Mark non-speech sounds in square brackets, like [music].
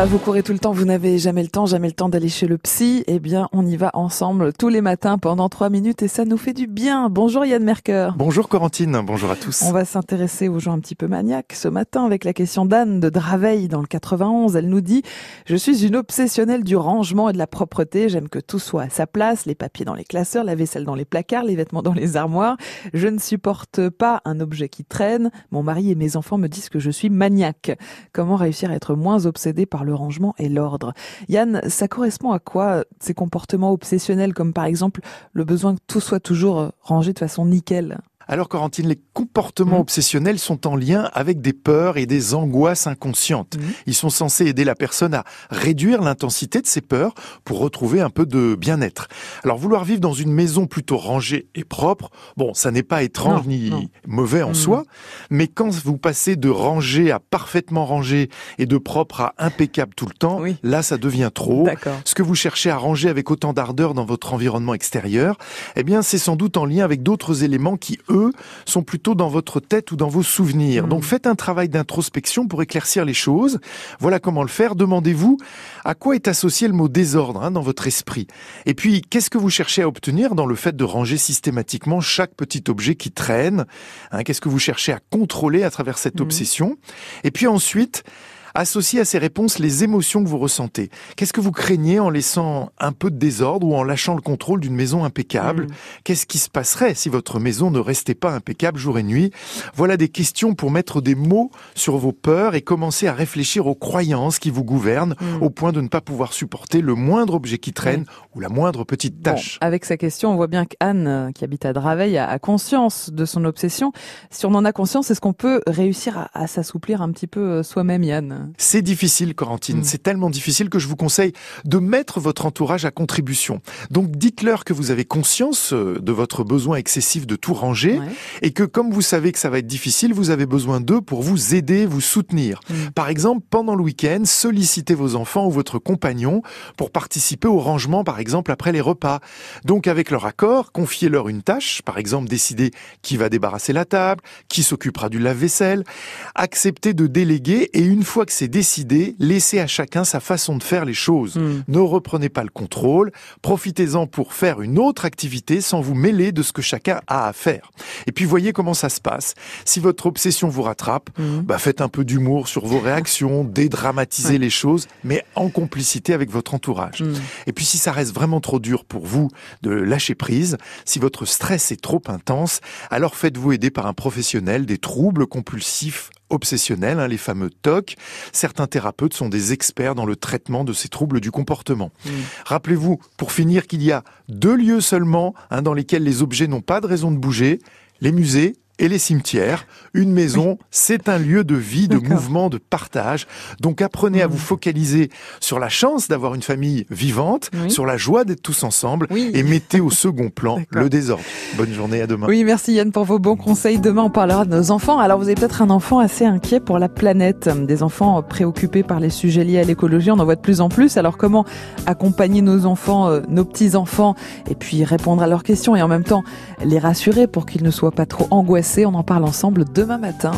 Ah, vous courez tout le temps, vous n'avez jamais le temps, jamais le temps d'aller chez le psy. Eh bien, on y va ensemble tous les matins pendant trois minutes et ça nous fait du bien. Bonjour Yann Merker. Bonjour Corentine, bonjour à tous. On va s'intéresser aux gens un petit peu maniaques ce matin avec la question d'Anne de Draveil dans le 91. Elle nous dit Je suis une obsessionnelle du rangement et de la propreté. J'aime que tout soit à sa place, les papiers dans les classeurs, la vaisselle dans les placards, les vêtements dans les armoires. Je ne supporte pas un objet qui traîne. Mon mari et mes enfants me disent que je suis maniaque. Comment réussir à être moins obsédé par le rangement et l'ordre. Yann, ça correspond à quoi ces comportements obsessionnels comme par exemple le besoin que tout soit toujours rangé de façon nickel? Alors, Corentine, les comportements mmh. obsessionnels sont en lien avec des peurs et des angoisses inconscientes. Mmh. Ils sont censés aider la personne à réduire l'intensité de ses peurs pour retrouver un peu de bien-être. Alors, vouloir vivre dans une maison plutôt rangée et propre, bon, ça n'est pas étrange ni mauvais en mmh. soi, mais quand vous passez de rangé à parfaitement rangé et de propre à impeccable tout le temps, là, ça devient trop. Ce que vous cherchez à ranger avec autant d'ardeur dans votre environnement extérieur, eh bien, c'est sans doute en lien avec d'autres éléments qui, eux, sont plutôt dans votre tête ou dans vos souvenirs. Donc hmm. faites un travail d'introspection pour éclaircir les choses. Voilà comment le faire. Demandez-vous à quoi est associé le mot désordre hein, dans votre esprit. Et puis, qu'est-ce que vous cherchez à obtenir dans le fait de ranger systématiquement chaque petit objet qui traîne hein, Qu'est-ce que vous cherchez à contrôler à travers cette hmm. obsession? Et puis ensuite, Associez à ces réponses les émotions que vous ressentez. Qu'est-ce que vous craignez en laissant un peu de désordre ou en lâchant le contrôle d'une maison impeccable mm. Qu'est-ce qui se passerait si votre maison ne restait pas impeccable jour et nuit Voilà des questions pour mettre des mots sur vos peurs et commencer à réfléchir aux croyances qui vous gouvernent mm. au point de ne pas pouvoir supporter le moindre objet qui traîne ou la moindre petite tâche. avec sa question, on voit bien qu'Anne, euh, qui habite à Draveil, a conscience de son obsession. Si on en a conscience, est-ce qu'on peut réussir à, à s'assouplir un petit peu euh, soi-même, Yann? C'est difficile, Corentine. Mm. C'est tellement difficile que je vous conseille de mettre votre entourage à contribution. Donc, dites-leur que vous avez conscience euh, de votre besoin excessif de tout ranger et que comme vous savez que ça va être difficile, vous avez besoin d'eux pour vous aider, vous soutenir. Mm. Par exemple, pendant le week-end, sollicitez vos enfants ou votre compagnon pour participer au rangement, par exemple, après les repas. Donc, avec leur accord, confiez-leur une tâche, par exemple, décider qui va débarrasser la table, qui s'occupera du lave-vaisselle. Acceptez de déléguer et une fois c'est décidé, laissez à chacun sa façon de faire les choses. Hmm. Ne reprenez pas le contrôle, profitez-en pour faire une autre activité sans vous mêler de ce que chacun a à faire. Et puis voyez comment ça se passe. Si votre obsession vous rattrape, hmm. bah faites un peu d'humour sur vos réactions, dédramatisez les choses, mais en complicité avec votre entourage. Hmm. Et puis si ça reste vraiment trop dur pour vous de lâcher prise, si votre stress est trop intense, alors faites-vous aider par un professionnel des troubles compulsifs obsessionnels, hein, les fameux TOC. Certains thérapeutes sont des experts dans le traitement de ces troubles du comportement. Mm. Rappelez-vous, pour finir, qu'il y a deux lieux seulement hein, dans lesquels les objets n'ont pas de raison de bouger, les musées et les cimetières. Une maison, c'est un lieu de vie, de mouvement, de partage. Donc apprenez à vous focaliser sur la chance d'avoir une famille vivante, sur la joie d'être tous ensemble et mettez au second plan [laughs] le désordre. Bonne journée, à demain. Oui, merci Yann pour vos bons conseils. Demain, on parlera de nos enfants. Alors vous avez peut-être un enfant assez inquiet pour la planète, des enfants préoccupés par les sujets liés à l'écologie, on en voit de plus en plus. Alors comment accompagner nos enfants, euh, nos petits-enfants et puis répondre à leurs questions et en même temps les rassurer pour qu'ils ne soient pas trop angoissés? On en parle ensemble demain matin.